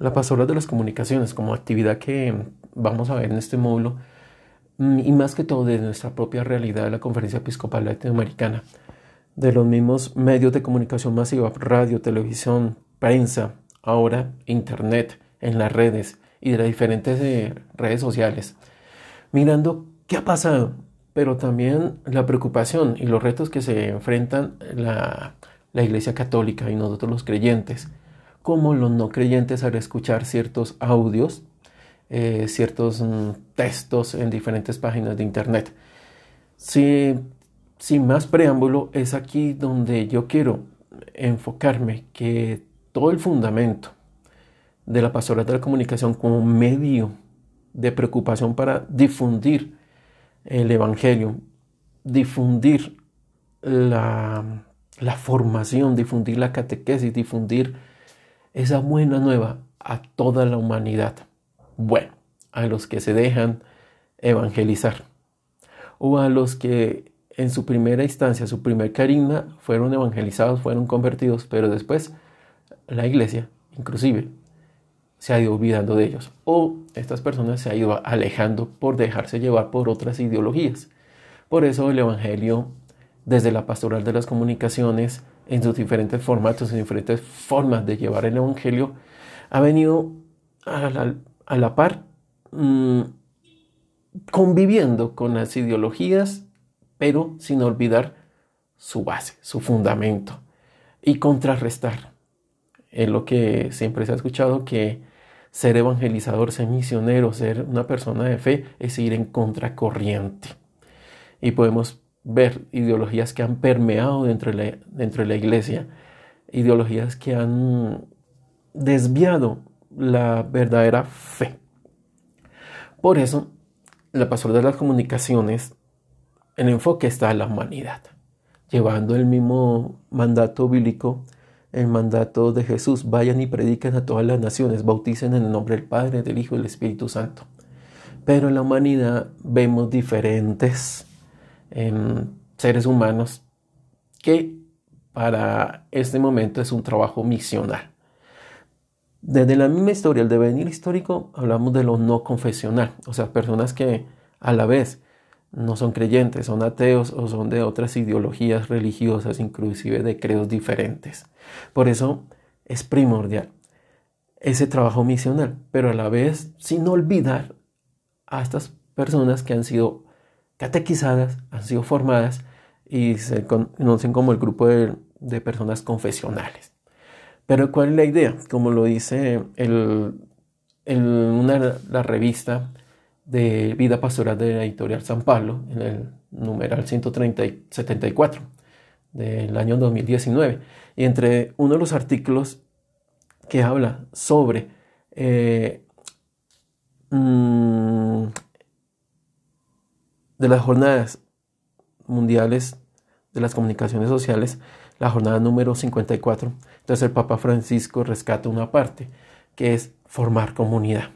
la pastoral de las comunicaciones como actividad que vamos a ver en este módulo mm, y más que todo de nuestra propia realidad de la Conferencia Episcopal Latinoamericana, de los mismos medios de comunicación masiva, radio, televisión, prensa, ahora internet, en las redes y de las diferentes eh, redes sociales, mirando qué ha pasado, pero también la preocupación y los retos que se enfrentan la, la Iglesia Católica y nosotros los creyentes, como los no creyentes al escuchar ciertos audios, eh, ciertos mm, textos en diferentes páginas de internet. Si, sin más preámbulo, es aquí donde yo quiero enfocarme que todo el fundamento de la pastoral de la comunicación como medio de preocupación para difundir el Evangelio, difundir la, la formación, difundir la catequesis, difundir esa buena nueva a toda la humanidad. Bueno, a los que se dejan evangelizar o a los que en su primera instancia, su primer carisma, fueron evangelizados, fueron convertidos, pero después la iglesia, inclusive, se ha ido olvidando de ellos. O estas personas se han ido alejando por dejarse llevar por otras ideologías. Por eso el Evangelio, desde la pastoral de las comunicaciones, en sus diferentes formatos, en diferentes formas de llevar el Evangelio, ha venido a la, par mm, conviviendo con las ideologías, pero sin olvidar su base, su fundamento, y contrarrestar. Es lo que siempre se ha escuchado que ser evangelizador, ser misionero, ser una persona de fe es ir en contracorriente. Y podemos ver ideologías que han permeado dentro de la, dentro de la iglesia, ideologías que han desviado la verdadera fe. Por eso, la pastoral de las comunicaciones, el enfoque está en la humanidad, llevando el mismo mandato bíblico el mandato de Jesús, vayan y prediquen a todas las naciones, bauticen en el nombre del Padre, del Hijo y del Espíritu Santo. Pero en la humanidad vemos diferentes em, seres humanos que para este momento es un trabajo misional. Desde la misma historia, el devenir histórico, hablamos de lo no confesional, o sea, personas que a la vez no son creyentes, son ateos o son de otras ideologías religiosas, inclusive de credos diferentes. Por eso es primordial ese trabajo misional, pero a la vez sin olvidar a estas personas que han sido catequizadas, han sido formadas y se conocen como el grupo de, personas confesionales. Pero ¿cuál es la idea? Como lo dice el, una, la revista de Vida Pastoral de la Editorial San Pablo, en el numeral 174 del año 2019. Y entre uno de los artículos que habla sobre eh, mm, de las jornadas mundiales de las comunicaciones sociales, la jornada número 54, entonces el Papa Francisco rescata una parte, que es formar comunidad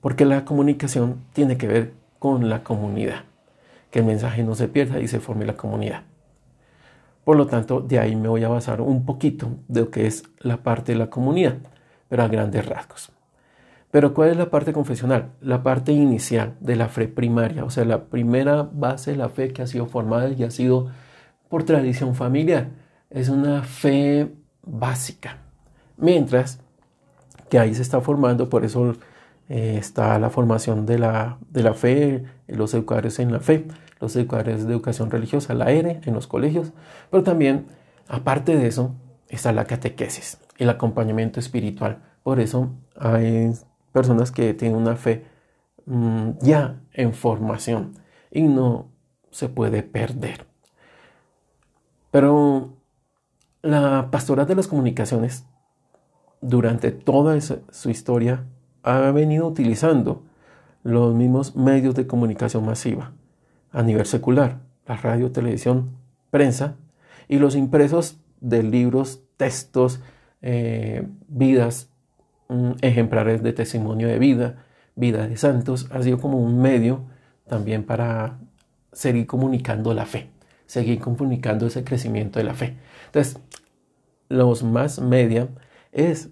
porque la comunicación tiene que ver con la comunidad, que el mensaje no se pierda y se forme la comunidad. Por lo tanto, de ahí me voy a basar un poquito de lo que es la parte de la comunidad, pero a grandes rasgos. Pero ¿cuál es la parte confesional? La parte inicial de la fe primaria, o sea, la primera base de la fe que ha sido formada y ha sido por tradición familiar. Es una fe básica. Mientras que ahí se está formando, por eso eh, está la formación de la, de la fe, los educadores en la fe, los educadores de educación religiosa, la ERE, en los colegios, pero también, aparte de eso, está la catequesis, el acompañamiento espiritual. Por eso hay personas que tienen una fe mm, ya en formación y no se puede perder. Pero la pastoral de las comunicaciones, durante toda su historia, ha venido utilizando los mismos medios de comunicación masiva a nivel secular, la radio, televisión, prensa y los impresos de libros, textos, eh, vidas, ejemplares de testimonio de vida, vida de santos, ha sido como un medio también para seguir comunicando la fe, seguir comunicando ese crecimiento de la fe. Entonces, los más media es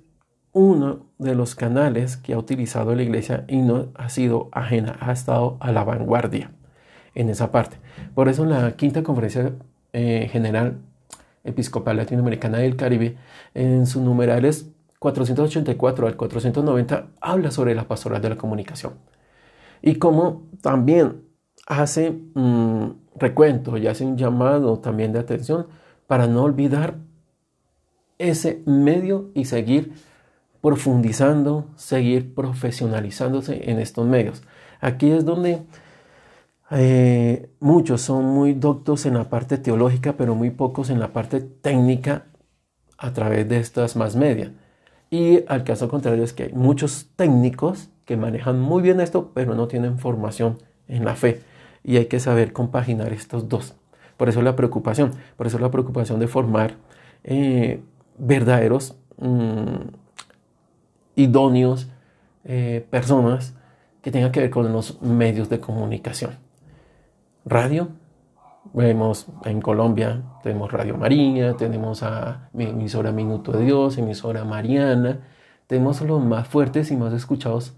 uno de los canales que ha utilizado la iglesia y no ha sido ajena, ha estado a la vanguardia en esa parte. Por eso en la quinta conferencia eh, general episcopal latinoamericana del Caribe, en sus numerales 484 al 490, habla sobre la pastoral de la comunicación. Y como también hace un recuento y hace un llamado también de atención para no olvidar ese medio y seguir profundizando, seguir profesionalizándose en estos medios. Aquí es donde eh, muchos son muy doctos en la parte teológica, pero muy pocos en la parte técnica a través de estas más media. Y al caso contrario es que hay muchos técnicos que manejan muy bien esto, pero no tienen formación en la fe. Y hay que saber compaginar estos dos. Por eso la preocupación, por eso la preocupación de formar eh, verdaderos mm, idóneos eh, personas que tengan que ver con los medios de comunicación. Radio, vemos en Colombia, tenemos Radio María, tenemos a emisora Minuto de Dios, emisora Mariana, tenemos los más fuertes y más escuchados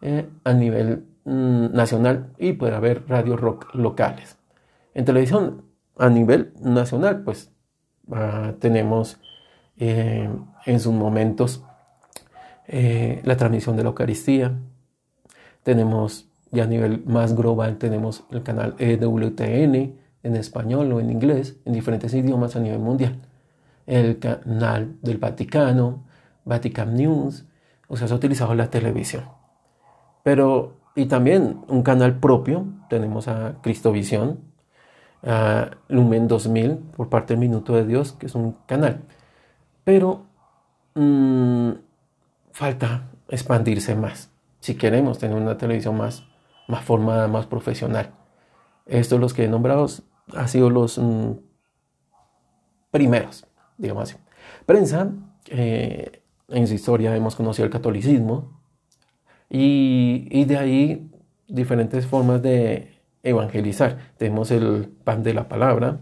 eh, a nivel mm, nacional y puede haber radios rock locales. En televisión, a nivel nacional, pues ah, tenemos eh, en sus momentos eh, la transmisión de la Eucaristía. Tenemos ya a nivel más global, tenemos el canal EWTN en español o en inglés, en diferentes idiomas a nivel mundial. El canal del Vaticano, Vatican News, o sea, se ha utilizado la televisión. Pero, y también un canal propio, tenemos a Cristovisión, a Lumen 2000 por parte del Minuto de Dios, que es un canal. Pero mmm, falta expandirse más. Si queremos tener una televisión más, más formada, más profesional. Estos los que he nombrado han sido los mm, primeros, digamos así. Prensa, eh, en su historia hemos conocido el catolicismo y, y, de ahí diferentes formas de evangelizar. Tenemos el pan de la palabra,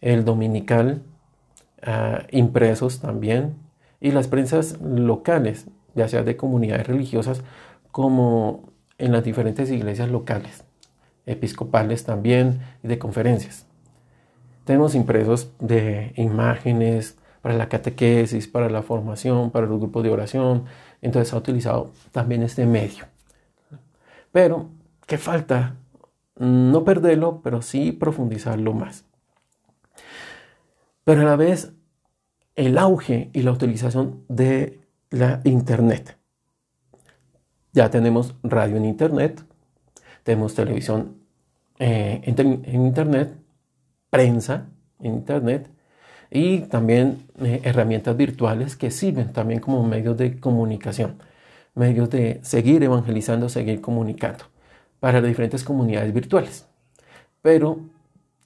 el dominical, ah, impresos también, y las prensas locales, ya sea de comunidades religiosas como en las diferentes iglesias locales, episcopales también y de conferencias. Tenemos impresos de imágenes para la catequesis, para la formación, para los grupos de oración. Entonces ha utilizado también este medio. Pero, ¿qué falta? No perderlo, pero sí profundizarlo más. Pero a la vez el auge y la utilización de la Internet. Ya tenemos radio en Internet, tenemos televisión eh, en, Internet, prensa en Internet y también eh, herramientas virtuales que sirven también como medios de comunicación, medios de seguir evangelizando, seguir comunicando para las diferentes comunidades virtuales. Pero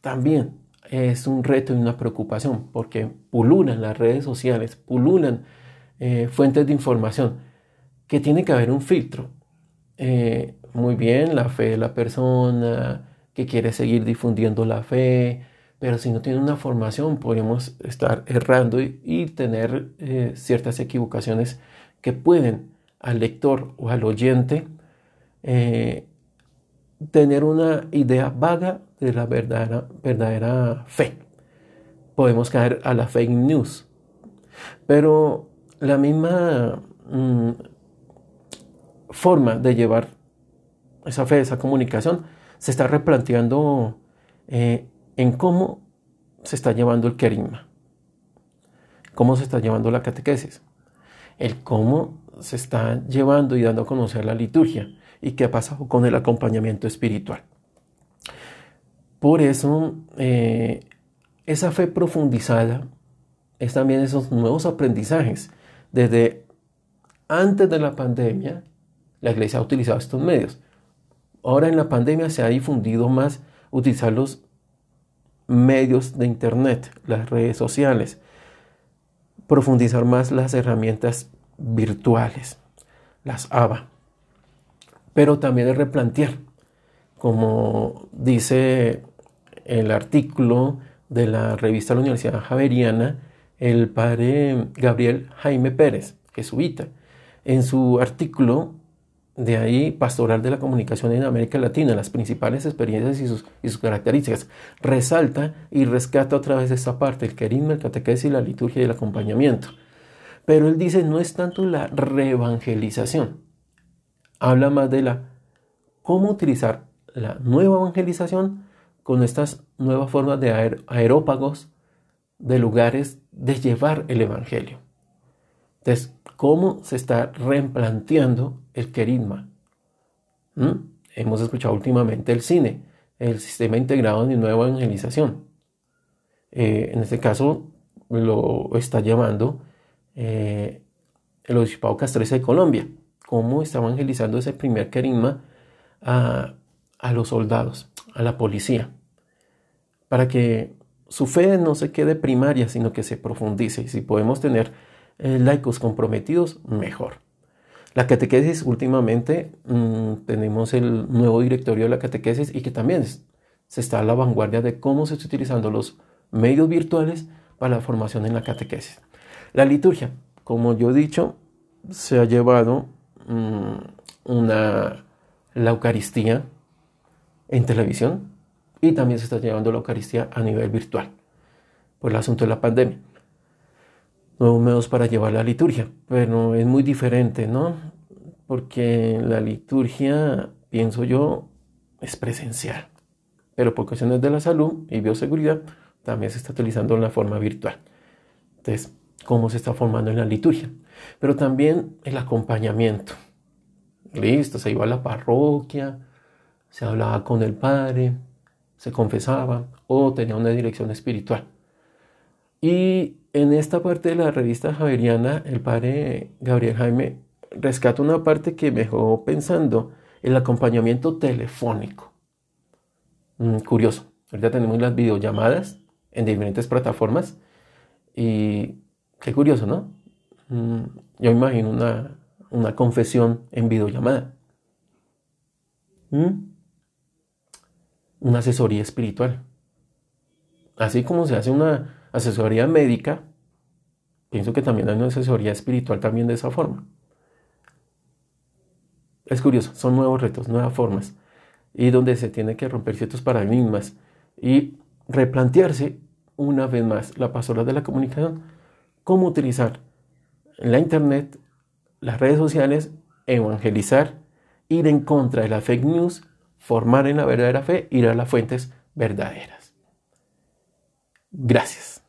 también es un reto y una preocupación porque pululan las redes sociales, pululan eh, fuentes de información, que tiene que haber un filtro. Eh, muy bien, la fe de la persona, que quiere seguir difundiendo la fe, pero si no tiene una formación podemos estar errando y, tener eh, ciertas equivocaciones que pueden al lector o al oyente tener una idea vaga de la verdadera, verdadera fe. Podemos caer a la fake news. Pero la misma mm, forma de llevar esa fe, esa comunicación, se está replanteando eh, en cómo se está llevando el querigma, cómo se está llevando la catequesis, el cómo se está llevando y dando a conocer la liturgia y qué ha pasado con el acompañamiento espiritual. Por eso, eh, esa fe profundizada es también esos nuevos aprendizajes. Desde antes de la pandemia, la iglesia ha utilizado estos medios. Ahora en la pandemia se ha difundido más utilizar los medios de Internet, las redes sociales, profundizar más las herramientas virtuales, las ABA, pero también de replantear, como dice el artículo de la revista de la Universidad Javeriana, el padre Gabriel Jaime Pérez, jesuita. En su artículo de ahí, Pastoral de la Comunicación en América Latina, las principales experiencias y sus, características, resalta y rescata otra vez esta parte, el querisma, el catequesis, la liturgia y el acompañamiento. Pero él dice, no es tanto la reevangelización, habla más de la cómo utilizar la nueva evangelización con estas nuevas formas de aerópagos, de lugares de llevar el evangelio. Entonces, cómo se está replanteando el querisma. ¿Mm? Hemos escuchado últimamente el cine, el sistema integrado de nueva evangelización. Eh, en este caso lo está llamando eh, el Obispado Castreza de Colombia. Cómo está evangelizando ese primer querisma a, a los soldados, a la policía, para que su fe no se quede primaria, sino que se profundice. Y si podemos tener eh, laicos comprometidos, mejor. La catequesis, últimamente mm, tenemos el nuevo directorio de la catequesis y que también se está a la vanguardia de cómo se está utilizando los medios virtuales para la formación en la catequesis. La liturgia, como yo he dicho, se ha llevado mm, una, la Eucaristía en televisión y también se está llevando la Eucaristía a nivel virtual por el asunto de la pandemia medios para llevar la liturgia, pero es muy diferente, ¿no? Porque la liturgia, pienso yo, es presencial, pero por cuestiones de la salud y bioseguridad también se está utilizando en la forma virtual. Entonces, ¿cómo se está formando en la liturgia? Pero también el acompañamiento. Listo, se iba a la parroquia, se hablaba con el padre, se confesaba o tenía una dirección espiritual. Y en esta parte de la revista Javeriana, el padre Gabriel Jaime rescata una parte que me dejó pensando, el acompañamiento telefónico. Mm, curioso, ahorita tenemos las videollamadas en diferentes plataformas y qué curioso, ¿no? Mm, yo imagino una, una confesión en videollamada. Mm, una asesoría espiritual. Así como se hace una asesoría médica, pienso que también hay una asesoría espiritual también de esa forma. Es curioso, son nuevos retos, nuevas formas, y donde se tiene que romper ciertos paradigmas y replantearse una vez más la pastoral de la comunicación, cómo utilizar la internet, las redes sociales, evangelizar, ir en contra de la fake news, formar en la verdadera fe, ir a las fuentes verdaderas. Gracias.